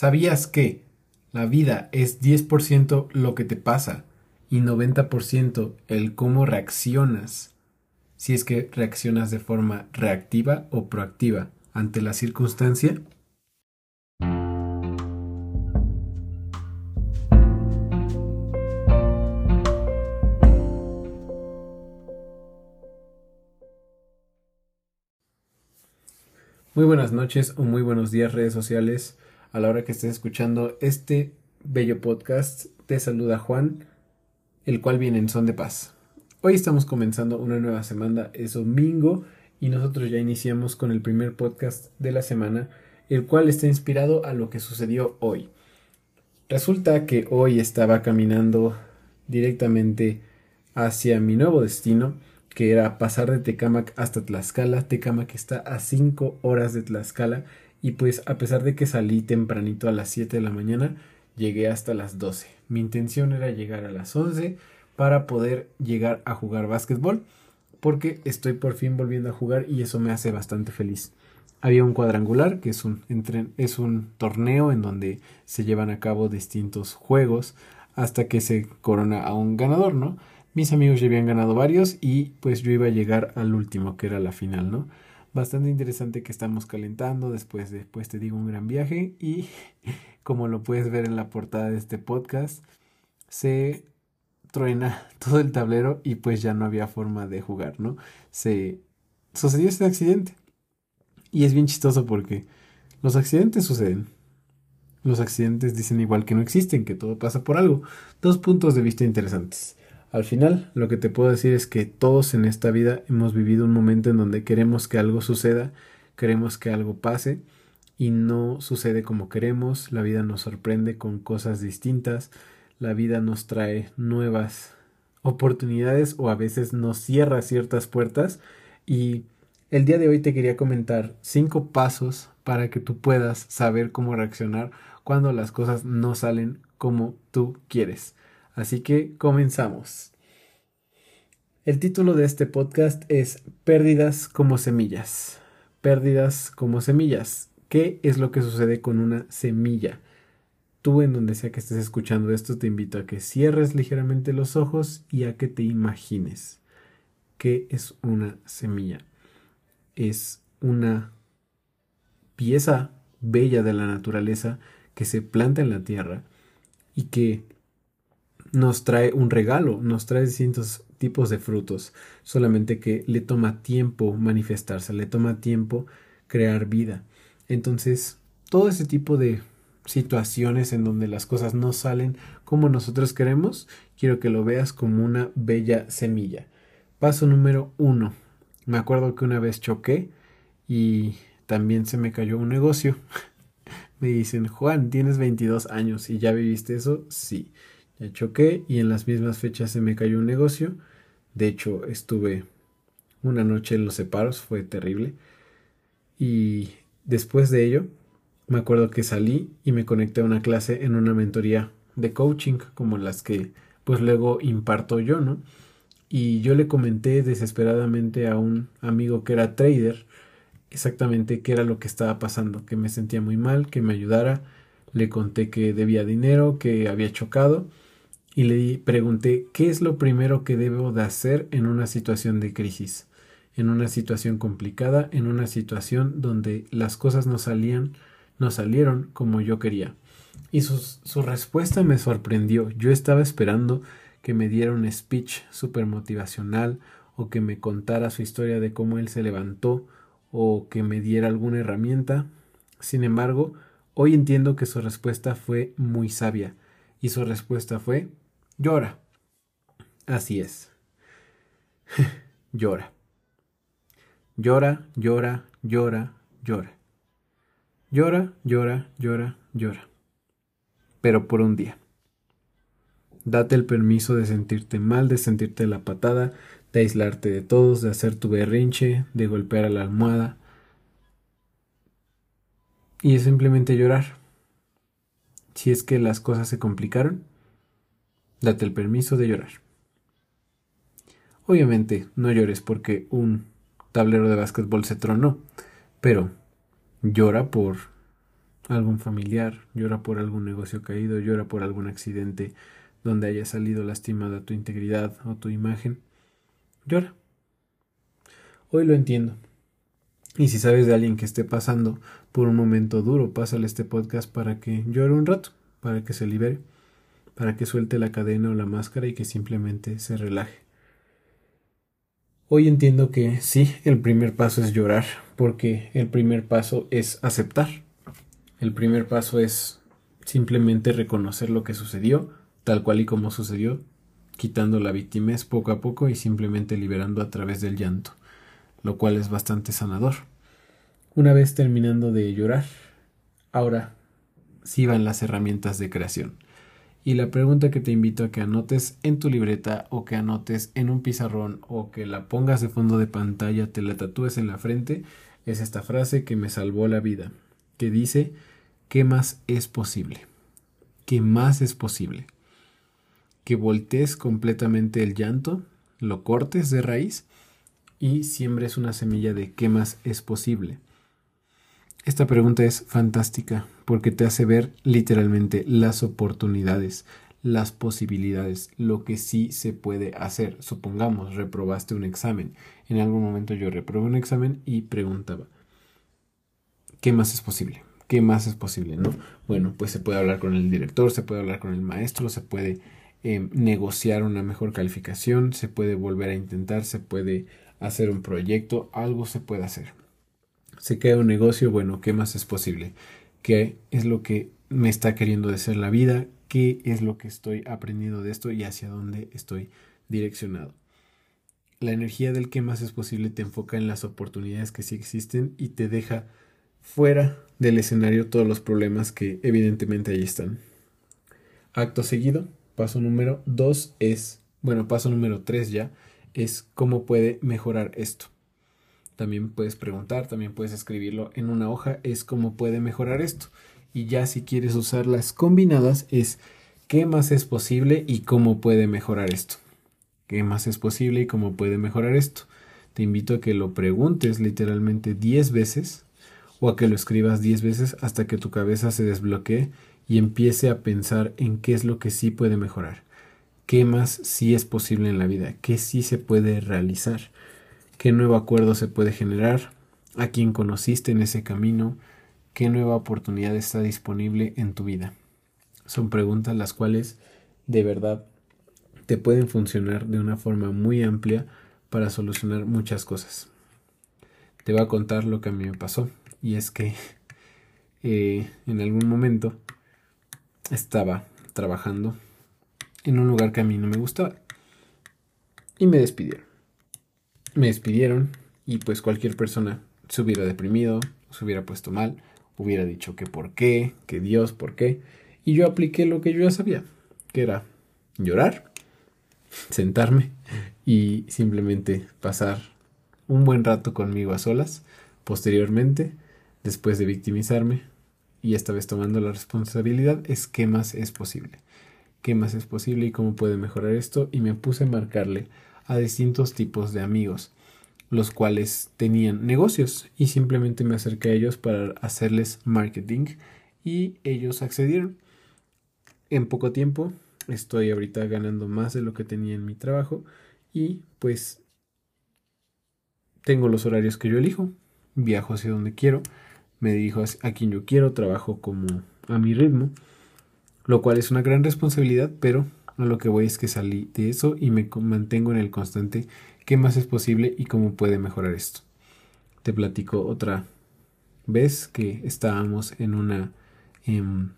¿Sabías que la vida es 10% lo que te pasa y 90% el cómo reaccionas? Si es que reaccionas de forma reactiva o proactiva ante la circunstancia. Muy buenas noches o muy buenos días redes sociales. A la hora que estés escuchando este bello podcast, te saluda Juan, el cual viene en son de paz. Hoy estamos comenzando una nueva semana, es domingo y nosotros ya iniciamos con el primer podcast de la semana, el cual está inspirado a lo que sucedió hoy. Resulta que hoy estaba caminando directamente hacia mi nuevo destino que era pasar de Tecamac hasta Tlaxcala. Tecamac está a 5 horas de Tlaxcala y pues a pesar de que salí tempranito a las 7 de la mañana, llegué hasta las 12. Mi intención era llegar a las 11 para poder llegar a jugar básquetbol porque estoy por fin volviendo a jugar y eso me hace bastante feliz. Había un cuadrangular, que es un, es un torneo en donde se llevan a cabo distintos juegos hasta que se corona a un ganador, ¿no? Mis amigos ya habían ganado varios y pues yo iba a llegar al último, que era la final, ¿no? Bastante interesante que estamos calentando, después, después te digo un gran viaje y como lo puedes ver en la portada de este podcast, se truena todo el tablero y pues ya no había forma de jugar, ¿no? Se sucedió este accidente. Y es bien chistoso porque los accidentes suceden. Los accidentes dicen igual que no existen, que todo pasa por algo. Dos puntos de vista interesantes. Al final, lo que te puedo decir es que todos en esta vida hemos vivido un momento en donde queremos que algo suceda, queremos que algo pase y no sucede como queremos, la vida nos sorprende con cosas distintas, la vida nos trae nuevas oportunidades o a veces nos cierra ciertas puertas y el día de hoy te quería comentar cinco pasos para que tú puedas saber cómo reaccionar cuando las cosas no salen como tú quieres. Así que comenzamos. El título de este podcast es Pérdidas como semillas. Pérdidas como semillas. ¿Qué es lo que sucede con una semilla? Tú en donde sea que estés escuchando esto te invito a que cierres ligeramente los ojos y a que te imagines. ¿Qué es una semilla? Es una pieza bella de la naturaleza que se planta en la tierra y que nos trae un regalo, nos trae distintos tipos de frutos, solamente que le toma tiempo manifestarse, le toma tiempo crear vida. Entonces, todo ese tipo de situaciones en donde las cosas no salen como nosotros queremos, quiero que lo veas como una bella semilla. Paso número uno. Me acuerdo que una vez choqué y también se me cayó un negocio. me dicen, Juan, tienes 22 años y ya viviste eso. Sí. Ya choqué y en las mismas fechas se me cayó un negocio. De hecho, estuve una noche en los separos, fue terrible. Y después de ello, me acuerdo que salí y me conecté a una clase en una mentoría de coaching como las que pues luego imparto yo, ¿no? Y yo le comenté desesperadamente a un amigo que era trader exactamente qué era lo que estaba pasando, que me sentía muy mal, que me ayudara. Le conté que debía dinero, que había chocado y le pregunté qué es lo primero que debo de hacer en una situación de crisis, en una situación complicada, en una situación donde las cosas no salían, no salieron como yo quería. Y su, su respuesta me sorprendió. Yo estaba esperando que me diera un speech súper motivacional o que me contara su historia de cómo él se levantó o que me diera alguna herramienta. Sin embargo, hoy entiendo que su respuesta fue muy sabia y su respuesta fue Llora. Así es. llora. Llora, llora, llora, llora. Llora, llora, llora, llora. Pero por un día. Date el permiso de sentirte mal, de sentirte la patada, de aislarte de todos, de hacer tu berrinche, de golpear a la almohada. Y es simplemente llorar. Si es que las cosas se complicaron, Date el permiso de llorar. Obviamente no llores porque un tablero de básquetbol se tronó, pero llora por algún familiar, llora por algún negocio caído, llora por algún accidente donde haya salido lastimada tu integridad o tu imagen. Llora. Hoy lo entiendo. Y si sabes de alguien que esté pasando por un momento duro, pásale este podcast para que llore un rato, para que se libere, para que suelte la cadena o la máscara y que simplemente se relaje. Hoy entiendo que sí, el primer paso es llorar, porque el primer paso es aceptar. El primer paso es simplemente reconocer lo que sucedió, tal cual y como sucedió, quitando la es poco a poco y simplemente liberando a través del llanto, lo cual es bastante sanador. Una vez terminando de llorar, ahora sí van las herramientas de creación. Y la pregunta que te invito a que anotes en tu libreta o que anotes en un pizarrón o que la pongas de fondo de pantalla, te la tatúes en la frente, es esta frase que me salvó la vida, que dice, ¿qué más es posible? ¿Qué más es posible? Que voltees completamente el llanto, lo cortes de raíz y siembres una semilla de qué más es posible. Esta pregunta es fantástica porque te hace ver literalmente las oportunidades, las posibilidades, lo que sí se puede hacer. Supongamos, reprobaste un examen. En algún momento yo reprobé un examen y preguntaba, ¿qué más es posible? ¿Qué más es posible? ¿No? Bueno, pues se puede hablar con el director, se puede hablar con el maestro, se puede eh, negociar una mejor calificación, se puede volver a intentar, se puede hacer un proyecto, algo se puede hacer se queda un negocio, bueno, ¿qué más es posible? ¿Qué es lo que me está queriendo decir la vida? ¿Qué es lo que estoy aprendiendo de esto y hacia dónde estoy direccionado? La energía del qué más es posible te enfoca en las oportunidades que sí existen y te deja fuera del escenario todos los problemas que evidentemente ahí están. Acto seguido, paso número dos es, bueno, paso número tres ya, es cómo puede mejorar esto también puedes preguntar, también puedes escribirlo en una hoja, es cómo puede mejorar esto. Y ya si quieres usarlas combinadas es qué más es posible y cómo puede mejorar esto. ¿Qué más es posible y cómo puede mejorar esto? Te invito a que lo preguntes literalmente 10 veces o a que lo escribas 10 veces hasta que tu cabeza se desbloquee y empiece a pensar en qué es lo que sí puede mejorar. ¿Qué más sí es posible en la vida? ¿Qué sí se puede realizar? Qué nuevo acuerdo se puede generar, a quién conociste en ese camino, qué nueva oportunidad está disponible en tu vida. Son preguntas las cuales de verdad te pueden funcionar de una forma muy amplia para solucionar muchas cosas. Te voy a contar lo que a mí me pasó y es que eh, en algún momento estaba trabajando en un lugar que a mí no me gustaba y me despidieron me despidieron y pues cualquier persona se hubiera deprimido, se hubiera puesto mal, hubiera dicho que por qué, que Dios, por qué. Y yo apliqué lo que yo ya sabía, que era llorar, sentarme y simplemente pasar un buen rato conmigo a solas. Posteriormente, después de victimizarme y esta vez tomando la responsabilidad, es qué más es posible. ¿Qué más es posible y cómo puede mejorar esto? Y me puse a marcarle a distintos tipos de amigos, los cuales tenían negocios y simplemente me acerqué a ellos para hacerles marketing y ellos accedieron. En poco tiempo estoy ahorita ganando más de lo que tenía en mi trabajo y pues tengo los horarios que yo elijo, viajo hacia donde quiero, me dirijo a quien yo quiero, trabajo como a mi ritmo, lo cual es una gran responsabilidad, pero lo que voy es que salí de eso y me mantengo en el constante qué más es posible y cómo puede mejorar esto. Te platico otra vez que estábamos en una em,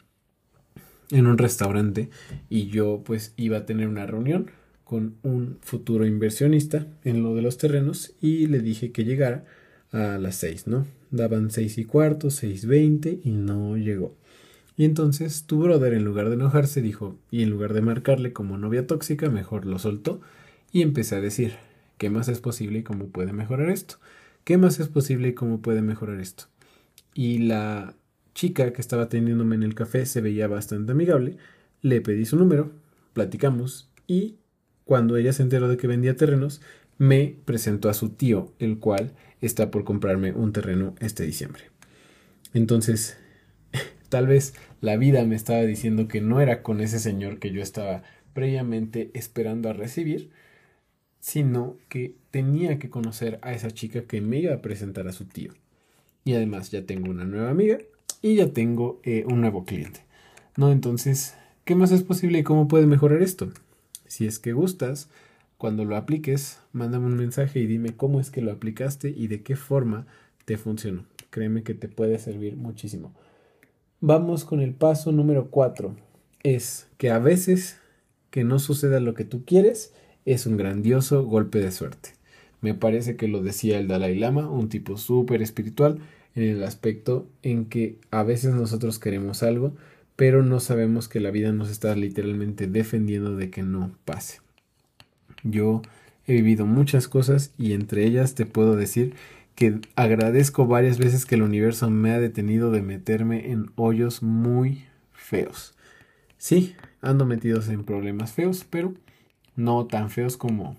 en, un restaurante y yo pues iba a tener una reunión con un futuro inversionista en lo de los terrenos y le dije que llegara a las seis, ¿no? Daban seis y cuarto, seis veinte y no llegó. Y entonces tu brother, en lugar de enojarse, dijo, y en lugar de marcarle como novia tóxica, mejor lo soltó y empecé a decir, ¿qué más es posible y cómo puede mejorar esto? ¿Qué más es posible y cómo puede mejorar esto? Y la chica que estaba teniéndome en el café se veía bastante amigable, le pedí su número, platicamos y cuando ella se enteró de que vendía terrenos, me presentó a su tío, el cual está por comprarme un terreno este diciembre. Entonces Tal vez la vida me estaba diciendo que no era con ese señor que yo estaba previamente esperando a recibir, sino que tenía que conocer a esa chica que me iba a presentar a su tío. Y además ya tengo una nueva amiga y ya tengo eh, un nuevo cliente. ¿No? Entonces, ¿qué más es posible y cómo puede mejorar esto? Si es que gustas, cuando lo apliques, mándame un mensaje y dime cómo es que lo aplicaste y de qué forma te funcionó. Créeme que te puede servir muchísimo. Vamos con el paso número 4. Es que a veces que no suceda lo que tú quieres es un grandioso golpe de suerte. Me parece que lo decía el Dalai Lama, un tipo súper espiritual, en el aspecto en que a veces nosotros queremos algo, pero no sabemos que la vida nos está literalmente defendiendo de que no pase. Yo he vivido muchas cosas y entre ellas te puedo decir que agradezco varias veces que el universo me ha detenido de meterme en hoyos muy feos. Sí, ando metidos en problemas feos, pero no tan feos como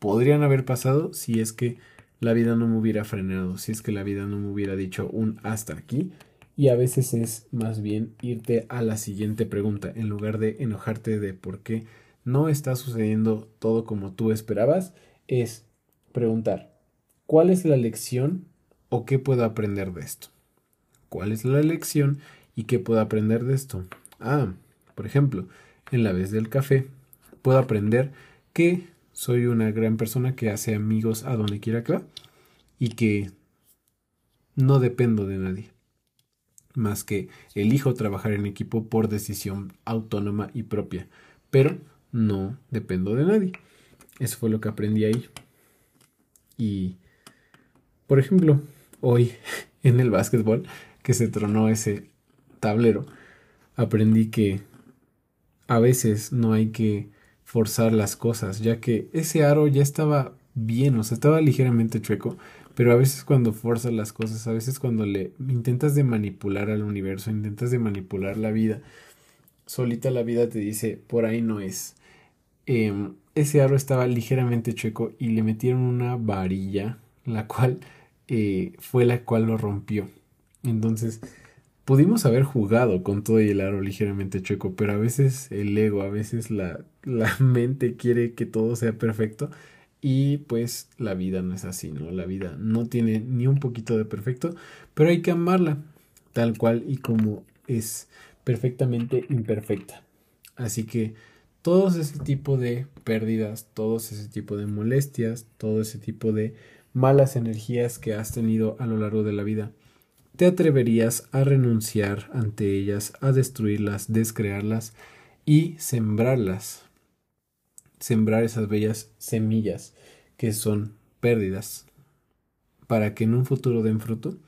podrían haber pasado si es que la vida no me hubiera frenado, si es que la vida no me hubiera dicho un hasta aquí. Y a veces es más bien irte a la siguiente pregunta, en lugar de enojarte de por qué no está sucediendo todo como tú esperabas, es preguntar, ¿cuál es la lección o qué puedo aprender de esto? ¿Cuál es la lección y qué puedo aprender de esto? Ah, por ejemplo, en la vez del café, puedo aprender que soy una gran persona que hace amigos a donde quiera que va y que no dependo de nadie, más que elijo trabajar en equipo por decisión autónoma y propia, pero no dependo de nadie. Eso fue lo que aprendí ahí. Y, por ejemplo, hoy en el básquetbol, que se tronó ese tablero, aprendí que a veces no hay que forzar las cosas, ya que ese aro ya estaba bien, o sea, estaba ligeramente chueco, pero a veces cuando forzas las cosas, a veces cuando le intentas de manipular al universo, intentas de manipular la vida, solita la vida te dice, por ahí no es. Em, ese aro estaba ligeramente chueco y le metieron una varilla, la cual eh, fue la cual lo rompió. Entonces, pudimos haber jugado con todo y el aro ligeramente chueco, pero a veces el ego, a veces la, la mente quiere que todo sea perfecto y pues la vida no es así, ¿no? La vida no tiene ni un poquito de perfecto, pero hay que amarla tal cual y como es perfectamente imperfecta. Así que todos ese tipo de pérdidas, todos ese tipo de molestias, todo ese tipo de malas energías que has tenido a lo largo de la vida, te atreverías a renunciar ante ellas, a destruirlas, descrearlas y sembrarlas. Sembrar esas bellas semillas que son pérdidas para que en un futuro den fruto.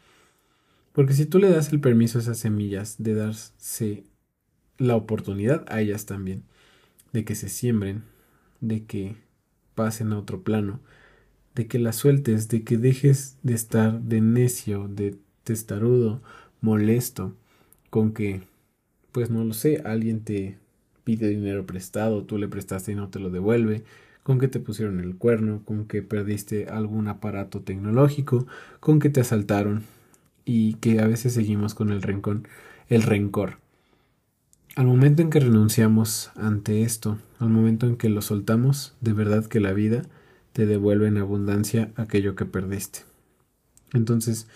Porque si tú le das el permiso a esas semillas de darse la oportunidad a ellas también, de que se siembren, de que pasen a otro plano, de que las sueltes, de que dejes de estar de necio, de testarudo, molesto, con que, pues no lo sé, alguien te pide dinero prestado, tú le prestaste y no te lo devuelve, con que te pusieron el cuerno, con que perdiste algún aparato tecnológico, con que te asaltaron y que a veces seguimos con el rencor, el rencor. Al momento en que renunciamos ante esto, al momento en que lo soltamos, de verdad que la vida te devuelve en abundancia aquello que perdiste. Entonces,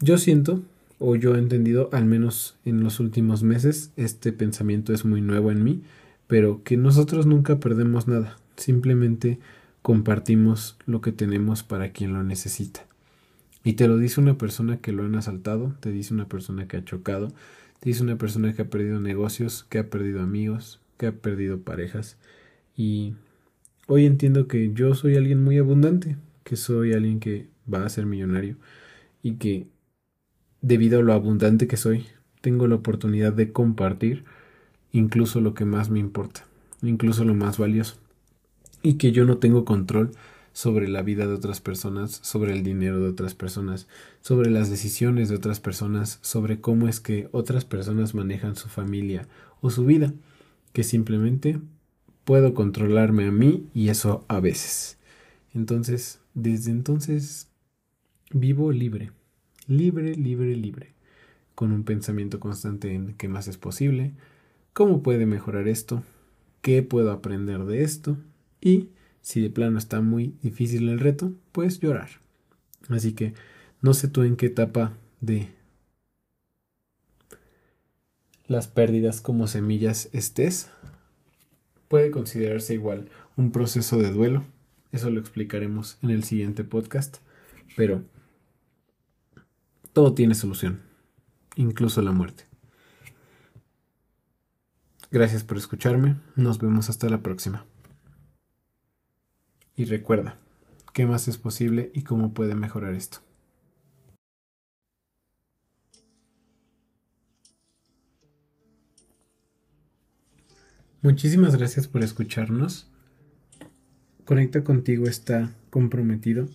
yo siento, o yo he entendido, al menos en los últimos meses, este pensamiento es muy nuevo en mí, pero que nosotros nunca perdemos nada, simplemente compartimos lo que tenemos para quien lo necesita. Y te lo dice una persona que lo han asaltado, te dice una persona que ha chocado, te dice una persona que ha perdido negocios, que ha perdido amigos, que ha perdido parejas. Y hoy entiendo que yo soy alguien muy abundante, que soy alguien que va a ser millonario y que debido a lo abundante que soy, tengo la oportunidad de compartir incluso lo que más me importa, incluso lo más valioso, y que yo no tengo control sobre la vida de otras personas, sobre el dinero de otras personas, sobre las decisiones de otras personas, sobre cómo es que otras personas manejan su familia o su vida, que simplemente puedo controlarme a mí y eso a veces. Entonces, desde entonces vivo libre libre, libre, libre, con un pensamiento constante en qué más es posible, cómo puede mejorar esto, qué puedo aprender de esto y si de plano está muy difícil el reto, pues llorar. Así que no sé tú en qué etapa de las pérdidas como semillas estés. Puede considerarse igual un proceso de duelo. Eso lo explicaremos en el siguiente podcast. Pero todo tiene solución, incluso la muerte. Gracias por escucharme. Nos vemos hasta la próxima. Y recuerda, ¿qué más es posible y cómo puede mejorar esto? Muchísimas gracias por escucharnos. Conecta contigo está comprometido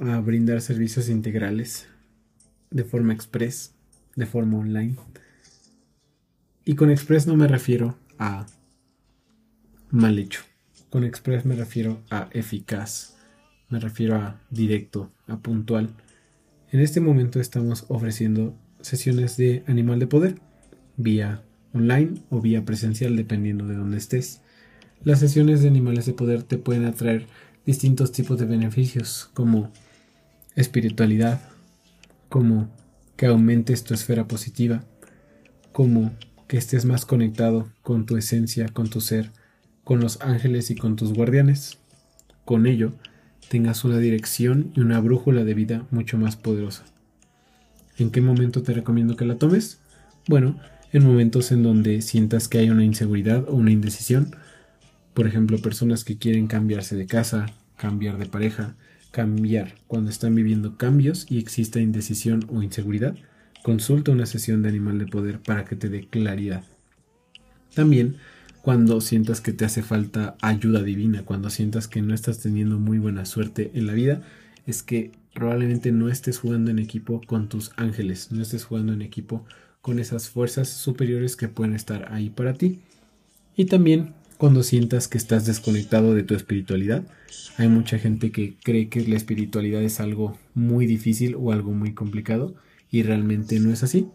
a brindar servicios integrales de forma express, de forma online. Y con express no me refiero a mal hecho. Con express me refiero a eficaz, me refiero a directo, a puntual. En este momento estamos ofreciendo sesiones de animal de poder vía online o vía presencial dependiendo de dónde estés. Las sesiones de animales de poder te pueden atraer distintos tipos de beneficios como espiritualidad, como que aumentes tu esfera positiva, como que estés más conectado con tu esencia, con tu ser, con los ángeles y con tus guardianes. Con ello, tengas una dirección y una brújula de vida mucho más poderosa. ¿En qué momento te recomiendo que la tomes? Bueno, en momentos en donde sientas que hay una inseguridad o una indecisión. Por ejemplo, personas que quieren cambiarse de casa, cambiar de pareja, cambiar cuando están viviendo cambios y exista indecisión o inseguridad. Consulta una sesión de animal de poder para que te dé claridad. También cuando sientas que te hace falta ayuda divina, cuando sientas que no estás teniendo muy buena suerte en la vida, es que probablemente no estés jugando en equipo con tus ángeles, no estés jugando en equipo con esas fuerzas superiores que pueden estar ahí para ti. Y también cuando sientas que estás desconectado de tu espiritualidad. Hay mucha gente que cree que la espiritualidad es algo muy difícil o algo muy complicado y realmente no es así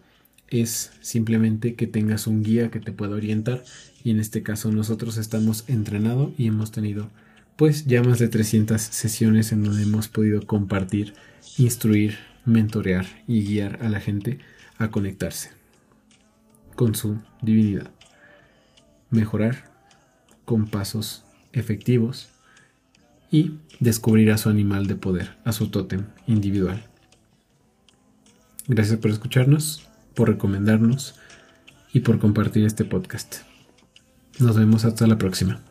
es simplemente que tengas un guía que te pueda orientar y en este caso nosotros estamos entrenados y hemos tenido pues ya más de 300 sesiones en donde hemos podido compartir, instruir, mentorear y guiar a la gente a conectarse con su divinidad. Mejorar con pasos efectivos y descubrir a su animal de poder, a su tótem individual. Gracias por escucharnos por recomendarnos y por compartir este podcast. Nos vemos hasta la próxima.